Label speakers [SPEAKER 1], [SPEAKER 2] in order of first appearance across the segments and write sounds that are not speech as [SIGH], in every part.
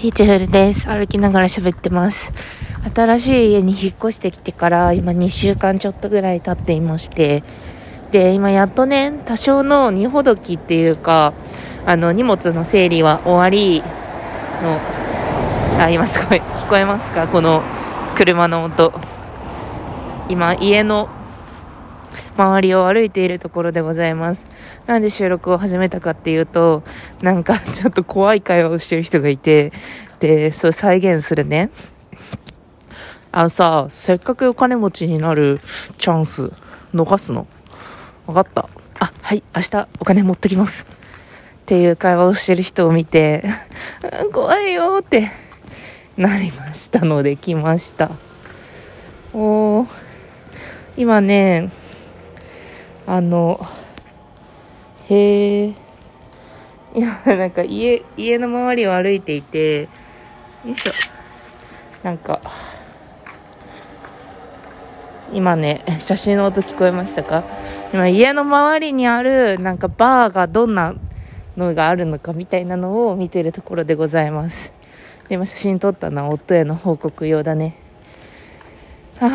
[SPEAKER 1] ピーチフルです。歩きながら喋ってます。新しい家に引っ越してきてから今2週間ちょっとぐらい経っていまして、で、今やっとね、多少の荷ほどきっていうか、あの、荷物の整理は終わりの、あ、今すごい、聞こえますか？この車の音。今、家の周りを歩いているところでございます。なんで収録を始めたかっていうと、なんか [LAUGHS] ちょっと怖い会話をしてる人がいて、で、それ再現するね。あのさ、せっかくお金持ちになるチャンス逃すの？わかった。あ、はい、明日お金持ってきます。っていう会話をしてる人を見て、[LAUGHS] 怖いよってなりましたので来ました。おー今ね、あの、へえ。いや、なんか家、家の周りを歩いていて、よいしょ。なんか、今ね、写真の音聞こえましたか？今家の周りにある、なんかバーがどんなのがあるのかみたいなのを見てるところでございます。で今写真撮ったのは夫への報告用だね。あ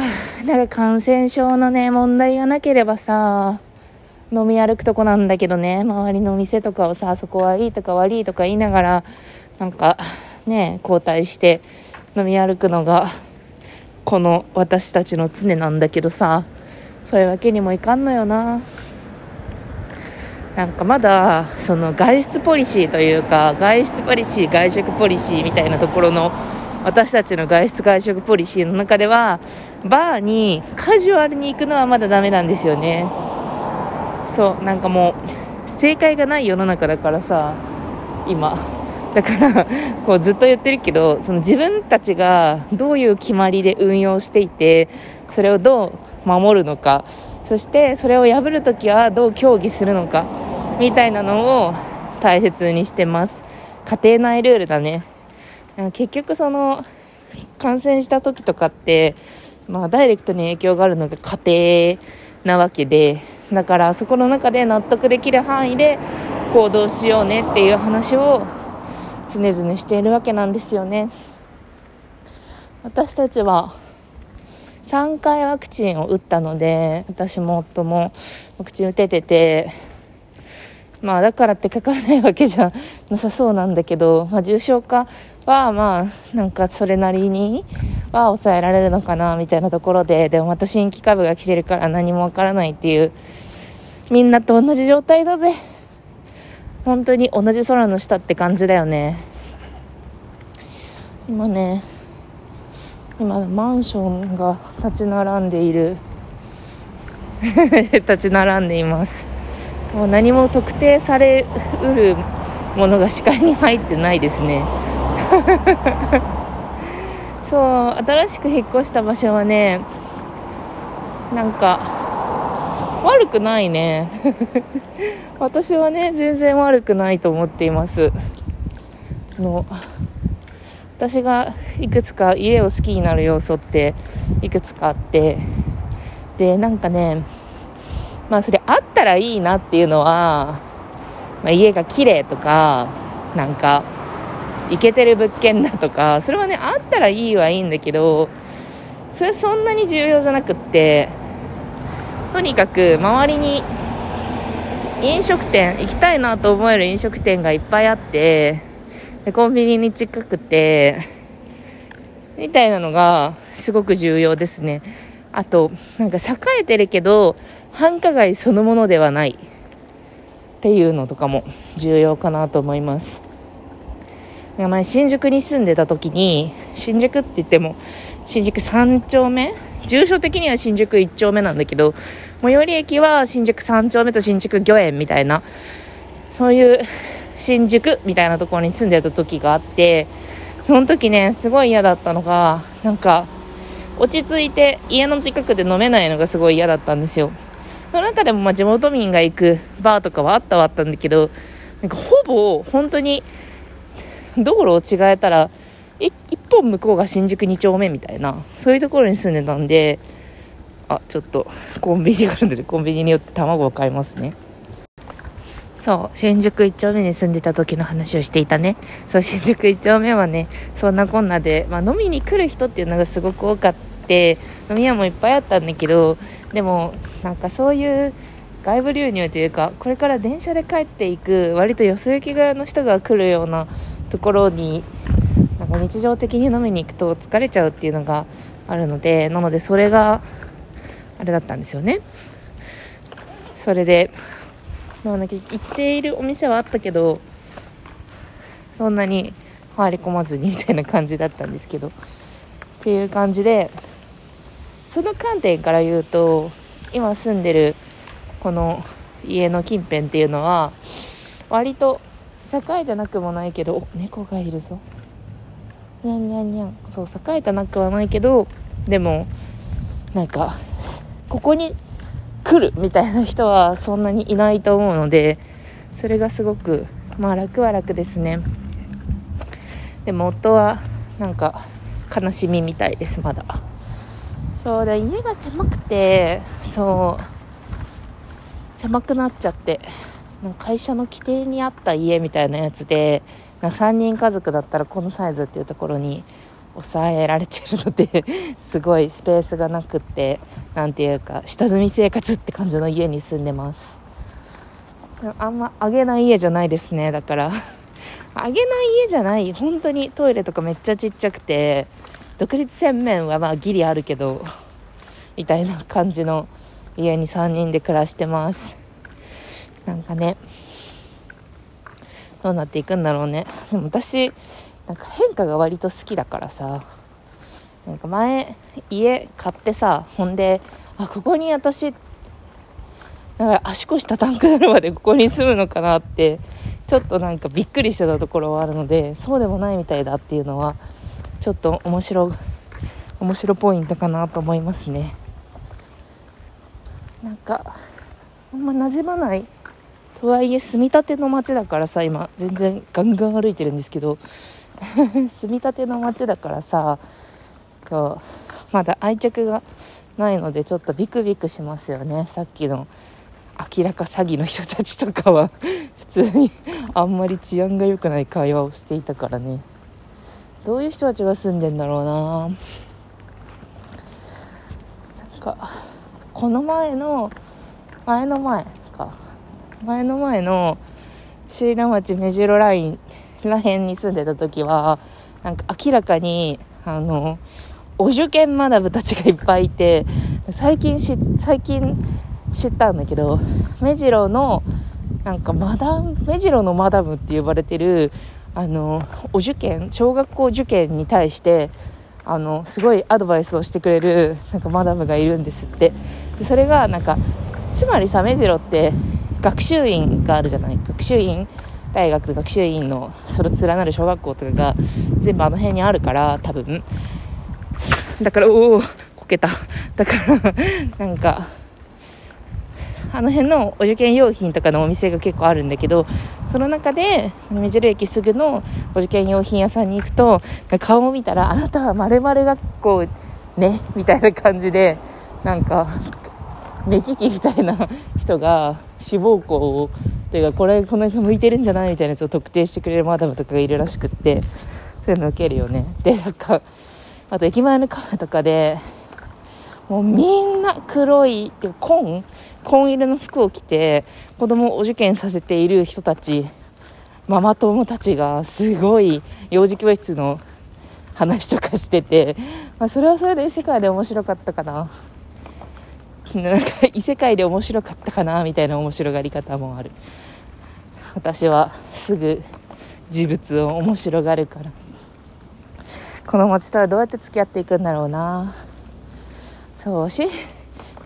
[SPEAKER 1] あ、なんか感染症のね、問題がなければさ、飲み歩くとこなんだけどね、周りの店とかをさ、そこはいいとか悪いとか言いながら、なんかね、交代して飲み歩くのが、この私たちの常なんだけどさ、そういうわけにもいかんのよな。なんかまだ、その外出ポリシーというか、外出ポリシー、外食ポリシーみたいなところの、私たちの外出外食ポリシーの中では、バーにカジュアルに行くのはまだダメなんですよね。そうなんかもう正解がない世の中だからさ今。だからこうずっと言ってるけどその自分たちがどういう決まりで運用していてそれをどう守るのか。そしてそれを破るときはどう協議するのか。みたいなのを大切にしてます。家庭内ルールだね。結局その感染した時とかってまあダイレクトに影響があるのが家庭なわけでだからそこの中で納得できる範囲で行動しようねっていう話を常々しているわけなんですよね。私たちは3回ワクチンを打ったので私も夫もワクチン打てててまあだからってかからないわけじゃなさそうなんだけど、まあ、重症化はまあなんかそれなりには抑えられるのかなみたいなところででもまた新規株が来てるから何もわからないっていうみんなと同じ状態だぜ。本当に同じ空の下って感じだよね。今ね今マンションが立ち並んでいる。[LAUGHS] 立ち並んでいます。もう何も特定されうるものが視界に入ってないですね。[LAUGHS] そう新しく引っ越した場所はねなんか悪くないね。[LAUGHS] 私はね全然悪くないと思っています。あの私がいくつか家を好きになる要素っていくつかあって。でなんかねまあそれあったらいいなっていうのは、まあ、家が綺麗とかなんかイケてる物件だとかそれはねあったらいいはいいんだけどそれそんなに重要じゃなくってとにかく周りに飲食店行きたいなと思える飲食店がいっぱいあってでコンビニに近くてみたいなのがすごく重要ですね。あとなんか栄えてるけど繁華街そのものではないっていうのとかも重要かなと思います。前新宿に住んでた時に新宿って言っても新宿3丁目？住所的には新宿1丁目なんだけど最寄り駅は新宿3丁目と新宿御苑みたいなそういう新宿みたいなところに住んでた時があってその時ねすごい嫌だったのがなんか落ち着いて家の近くで飲めないのがすごい嫌だったんですよ。その中でもまあ地元民が行くバーとかはあったはあったんだけどなんかほぼ本当に [LAUGHS] 道路を違えたら一本向こうが新宿2丁目みたいなそういうところに住んでたんであちょっとコンビニがあるんでコンビニによって卵を買いますね。そう新宿1丁目に住んでた時の話をしていたね。そう新宿1丁目はねそんなこんなで、まあ、飲みに来る人っていうのがすごく多かって飲み屋もいっぱいあったんだけどでもなんかそういう外部流入というかこれから電車で帰っていく割とよそ行き側の人が来るようなところになんか日常的に飲みに行くと疲れちゃうっていうのがあるのでなのでそれがあれだったんですよね。それでなんだっけ行っているお店はあったけどそんなに入り込まずにみたいな感じだったんですけどっていう感じでその観点から言うと今住んでるこの家の近辺っていうのは割と栄えてなくもないけどお猫がいるぞ。にゃんにゃんにゃんそう栄えてなくはないけどでもなんかここに来るみたいな人はそんなにいないと思うのでそれがすごくまあ楽は楽ですね。でも夫はなんか悲しみみたいですまだ。そうだ家が狭くてそう狭くなっちゃって。会社の規定に合った家みたいなやつでな3人家族だったらこのサイズっていうところに抑えられてるので [LAUGHS] すごいスペースがなくって何ていうか下積み生活って感じの家に住んでます。あんまあげない家じゃないですねだから。[LAUGHS] あげない家じゃない本当にトイレとかめっちゃちっちゃくて独立洗面はまあギリあるけどみたいな感じの家に3人で暮らしてます。なんかねどうなっていくんだろうね。でも私なんか変化が割と好きだからさ。なんか前家買ってさほんであここに私なんか足腰たたんくなるまでここに住むのかなってちょっとなんかびっくりしてたところはあるのでそうでもないみたいだっていうのはちょっと面白面白ポイントかなと思いますね。なんかあんま馴染まないとはいえ住みたての街だからさ今全然ガンガン歩いてるんですけど [LAUGHS] 住みたての街だからさこうまだ愛着がないのでちょっとビクビクしますよね。さっきの明らか詐欺の人たちとかは。[LAUGHS] 普通にあんまり治安が良くない会話をしていたからね。どういう人たちが住んでんだろうな。なんかこの前の前の前。前の前の椎名町目白ラインら辺に住んでた時はなんか明らかにあのお受験マダムたちがいっぱいいて最近し最近知ったんだけど目白のなんかマダム目白のマダムって呼ばれてるあのお受験小学校受験に対してあのすごいアドバイスをしてくれるなんかマダムがいるんですって。それがなんかつまりさ目白って学習院があるじゃない？学習院大学学習院のそれ連なる小学校とかが全部あの辺にあるから多分。だからおおこけた。だからなんかあの辺のお受験用品とかのお店が結構あるんだけどその中で目白駅すぐのお受験用品屋さんに行くと顔を見たらあなたはまる学校ねみたいな感じでなんか目利きみたいな人が志望校をていうかこれこの人向いてるんじゃない？みたいなやつを特定してくれるマダムとかがいるらしくって。そういうの受けるよね。でなんかあと駅前のカフェとかでもうみんな黒いっていう紺紺色の服を着て子供をお受験させている人たちママ友たちがすごい幼児教室の話とかしてて、まあ、それはそれで世界で面白かったかな。なんか異世界で面白かったかなみたいな面白がり方もある。私はすぐ事物を面白がるから。この街とはどうやって付き合っていくんだろうな。そうし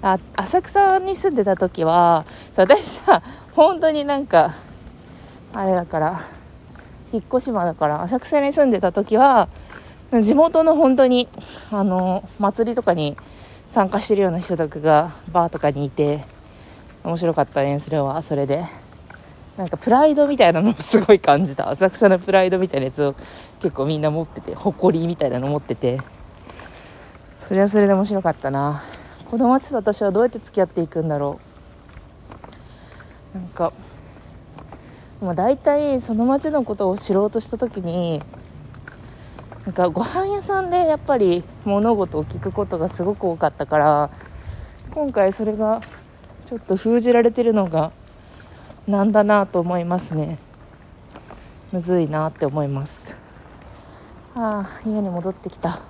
[SPEAKER 1] あ浅草に住んでた時は私さ本当になんかあれだから引っ越し間だから浅草に住んでた時は地元の本当にあの祭りとかに参加してるような人とかがバーとかにいて面白かったねそれはそれで。なんかプライドみたいなのをすごい感じた。浅草のプライドみたいなやつを結構みんな持ってて誇りみたいなの持ってて。それはそれで面白かったな。子供たちと私はどうやって付き合っていくんだろう。なんかまあ、大体その町のことを知ろうとした時になんかご飯屋さんでやっぱり物事を聞くことがすごく多かったから今回それがちょっと封じられてるのがなんだなと思いますね。むずいなって思います。ああ家に戻ってきた。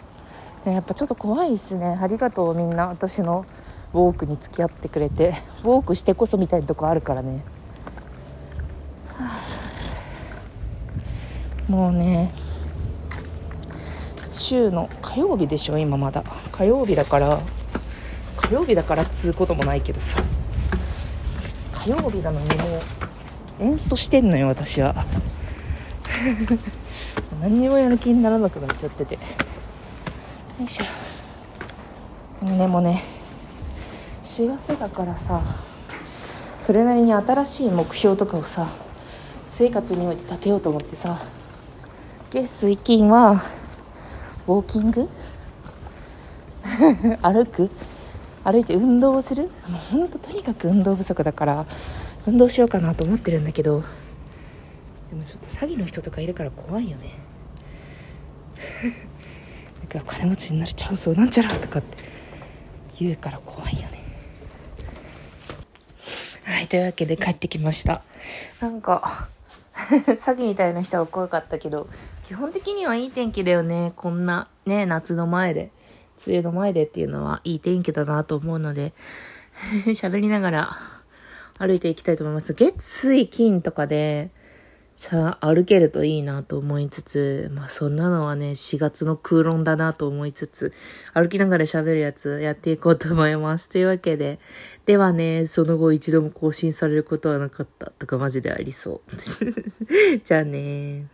[SPEAKER 1] やっぱちょっと怖いですね。ありがとうみんな。私のウォークに付き合ってくれて。ウォークしてこそみたいなとこあるからね、もうね週の火曜日でしょ今まだ。火曜日だから火曜日だからっつうこともないけどさ。火曜日なのにもうエンストしてんのよ私は。[LAUGHS] 何にもやる気にならなくなっちゃってて。よいしょ。でもね4月だからさそれなりに新しい目標とかをさ生活において立てようと思ってさ月水金はウォーキング？[LAUGHS] 歩く？歩いて運動をする？もうほんととにかく運動不足だから運動しようかなと思ってるんだけどでもちょっと詐欺の人とかいるから怖いよね。[LAUGHS] なんか金持ちになれちゃうそうなんちゃらとかって言うから怖いよね。はいというわけで帰ってきました。なんか [LAUGHS] 詐欺みたいな人は怖かったけど基本的にはいい天気だよねこんなね夏の前で梅雨の前でっていうのはいい天気だなと思うので [LAUGHS] 喋りながら歩いていきたいと思います月水金とかでじゃあ歩けるといいなと思いつつ、まあそんなのはね、4月の空論だなと思いつつ、歩きながら喋るやつやっていこうと思います。というわけで、ではね、その後一度も更新されることはなかったとかマジでありそう。[LAUGHS] じゃあね